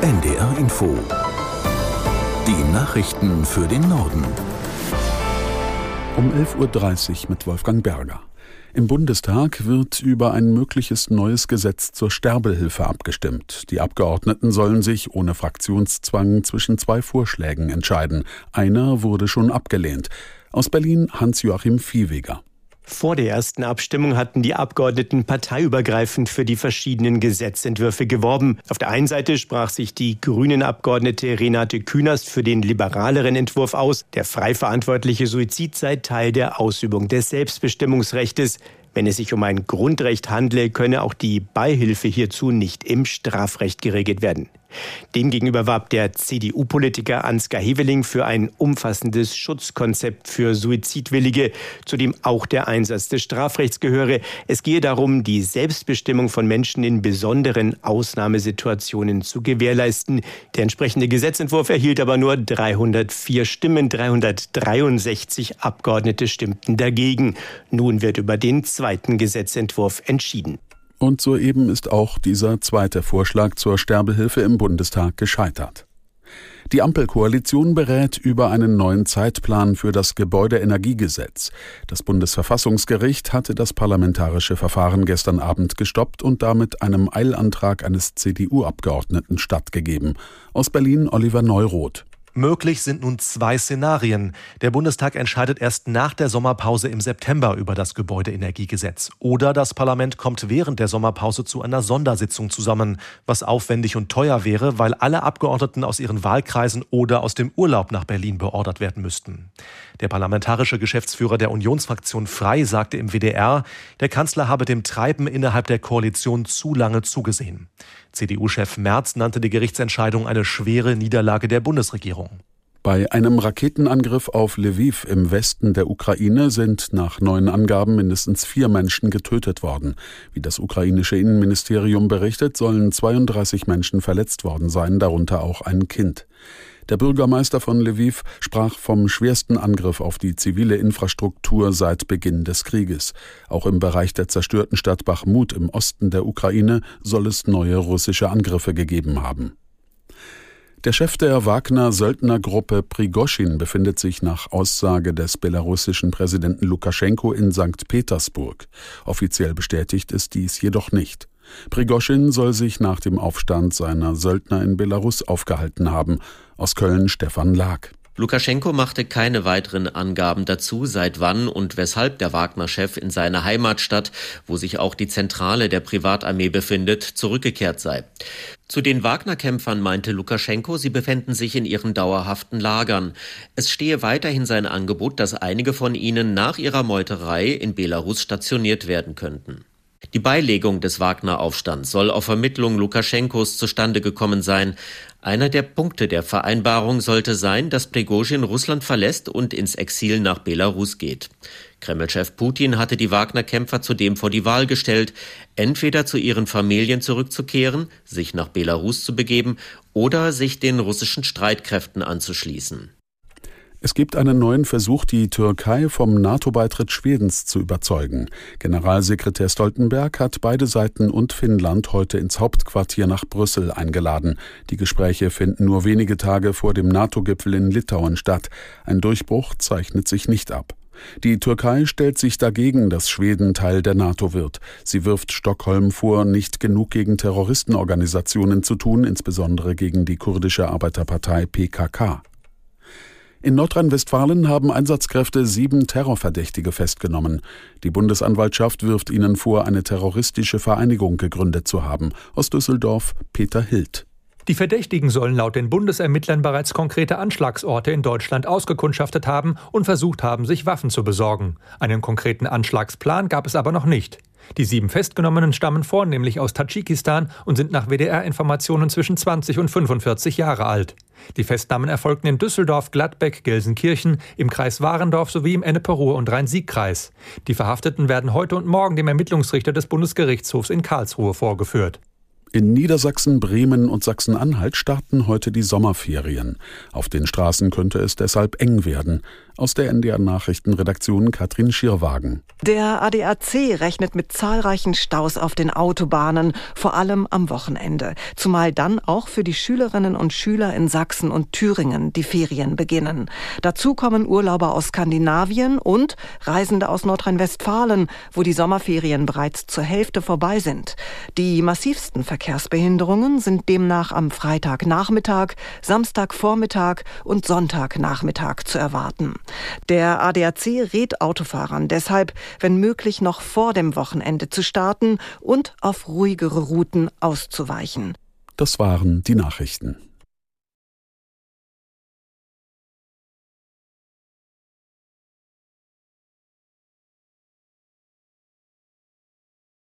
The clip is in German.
NDR Info. Die Nachrichten für den Norden. Um 11.30 Uhr mit Wolfgang Berger. Im Bundestag wird über ein mögliches neues Gesetz zur Sterbehilfe abgestimmt. Die Abgeordneten sollen sich ohne Fraktionszwang zwischen zwei Vorschlägen entscheiden. Einer wurde schon abgelehnt. Aus Berlin Hans-Joachim Viehweger. Vor der ersten Abstimmung hatten die Abgeordneten parteiübergreifend für die verschiedenen Gesetzentwürfe geworben. Auf der einen Seite sprach sich die Grünen-Abgeordnete Renate Künast für den liberaleren Entwurf aus. Der frei verantwortliche Suizid sei Teil der Ausübung des Selbstbestimmungsrechtes. Wenn es sich um ein Grundrecht handle, könne auch die Beihilfe hierzu nicht im Strafrecht geregelt werden. Demgegenüber warb der CDU-Politiker Ansgar Heveling für ein umfassendes Schutzkonzept für Suizidwillige, zu dem auch der Einsatz des Strafrechts gehöre. Es gehe darum, die Selbstbestimmung von Menschen in besonderen Ausnahmesituationen zu gewährleisten. Der entsprechende Gesetzentwurf erhielt aber nur 304 Stimmen, 363 Abgeordnete stimmten dagegen. Nun wird über den zweiten Gesetzentwurf entschieden. Und soeben ist auch dieser zweite Vorschlag zur Sterbehilfe im Bundestag gescheitert. Die Ampelkoalition berät über einen neuen Zeitplan für das Gebäudeenergiegesetz. Das Bundesverfassungsgericht hatte das parlamentarische Verfahren gestern Abend gestoppt und damit einem Eilantrag eines CDU-Abgeordneten stattgegeben. Aus Berlin Oliver Neuroth. Möglich sind nun zwei Szenarien. Der Bundestag entscheidet erst nach der Sommerpause im September über das Gebäudeenergiegesetz. Oder das Parlament kommt während der Sommerpause zu einer Sondersitzung zusammen, was aufwendig und teuer wäre, weil alle Abgeordneten aus ihren Wahlkreisen oder aus dem Urlaub nach Berlin beordert werden müssten. Der parlamentarische Geschäftsführer der Unionsfraktion Frei sagte im WDR, der Kanzler habe dem Treiben innerhalb der Koalition zu lange zugesehen. CDU-Chef Merz nannte die Gerichtsentscheidung eine schwere Niederlage der Bundesregierung. Bei einem Raketenangriff auf Lviv im Westen der Ukraine sind nach neuen Angaben mindestens vier Menschen getötet worden. Wie das ukrainische Innenministerium berichtet, sollen 32 Menschen verletzt worden sein, darunter auch ein Kind. Der Bürgermeister von Lviv sprach vom schwersten Angriff auf die zivile Infrastruktur seit Beginn des Krieges. Auch im Bereich der zerstörten Stadt Bachmut im Osten der Ukraine soll es neue russische Angriffe gegeben haben. Der Chef der Wagner-Söldnergruppe Prigoschin befindet sich nach Aussage des belarussischen Präsidenten Lukaschenko in St. Petersburg. Offiziell bestätigt ist dies jedoch nicht. Prigoschin soll sich nach dem Aufstand seiner Söldner in Belarus aufgehalten haben. Aus Köln Stefan Lag. Lukaschenko machte keine weiteren Angaben dazu, seit wann und weshalb der Wagner-Chef in seiner Heimatstadt, wo sich auch die Zentrale der Privatarmee befindet, zurückgekehrt sei. Zu den Wagner-Kämpfern meinte Lukaschenko, sie befänden sich in ihren dauerhaften Lagern. Es stehe weiterhin sein Angebot, dass einige von ihnen nach ihrer Meuterei in Belarus stationiert werden könnten. Die Beilegung des Wagner-Aufstands soll auf Vermittlung Lukaschenkos zustande gekommen sein. Einer der Punkte der Vereinbarung sollte sein, dass Prigozhin Russland verlässt und ins Exil nach Belarus geht. Kremlchef Putin hatte die Wagner-Kämpfer zudem vor die Wahl gestellt, entweder zu ihren Familien zurückzukehren, sich nach Belarus zu begeben oder sich den russischen Streitkräften anzuschließen. Es gibt einen neuen Versuch, die Türkei vom NATO-Beitritt Schwedens zu überzeugen. Generalsekretär Stoltenberg hat beide Seiten und Finnland heute ins Hauptquartier nach Brüssel eingeladen. Die Gespräche finden nur wenige Tage vor dem NATO-Gipfel in Litauen statt. Ein Durchbruch zeichnet sich nicht ab. Die Türkei stellt sich dagegen, dass Schweden Teil der NATO wird. Sie wirft Stockholm vor, nicht genug gegen Terroristenorganisationen zu tun, insbesondere gegen die kurdische Arbeiterpartei PKK. In Nordrhein-Westfalen haben Einsatzkräfte sieben Terrorverdächtige festgenommen. Die Bundesanwaltschaft wirft ihnen vor, eine terroristische Vereinigung gegründet zu haben. Aus Düsseldorf Peter Hild. Die Verdächtigen sollen laut den Bundesermittlern bereits konkrete Anschlagsorte in Deutschland ausgekundschaftet haben und versucht haben, sich Waffen zu besorgen. Einen konkreten Anschlagsplan gab es aber noch nicht. Die sieben Festgenommenen stammen vornehmlich aus Tadschikistan und sind nach WDR-Informationen zwischen 20 und 45 Jahre alt. Die Festnahmen erfolgten in Düsseldorf, Gladbeck, Gelsenkirchen, im Kreis Warendorf sowie im Ennepe-Ruhr- und Rhein-Sieg-Kreis. Die Verhafteten werden heute und morgen dem Ermittlungsrichter des Bundesgerichtshofs in Karlsruhe vorgeführt. In Niedersachsen, Bremen und Sachsen-Anhalt starten heute die Sommerferien. Auf den Straßen könnte es deshalb eng werden. Aus der NDR Nachrichtenredaktion Katrin Schierwagen. Der ADAC rechnet mit zahlreichen Staus auf den Autobahnen, vor allem am Wochenende. Zumal dann auch für die Schülerinnen und Schüler in Sachsen und Thüringen die Ferien beginnen. Dazu kommen Urlauber aus Skandinavien und Reisende aus Nordrhein-Westfalen, wo die Sommerferien bereits zur Hälfte vorbei sind. Die massivsten Verkehrsbehinderungen sind demnach am Freitagnachmittag, Samstagvormittag und Sonntagnachmittag zu erwarten. Der ADAC rät Autofahrern deshalb, wenn möglich noch vor dem Wochenende zu starten und auf ruhigere Routen auszuweichen. Das waren die Nachrichten.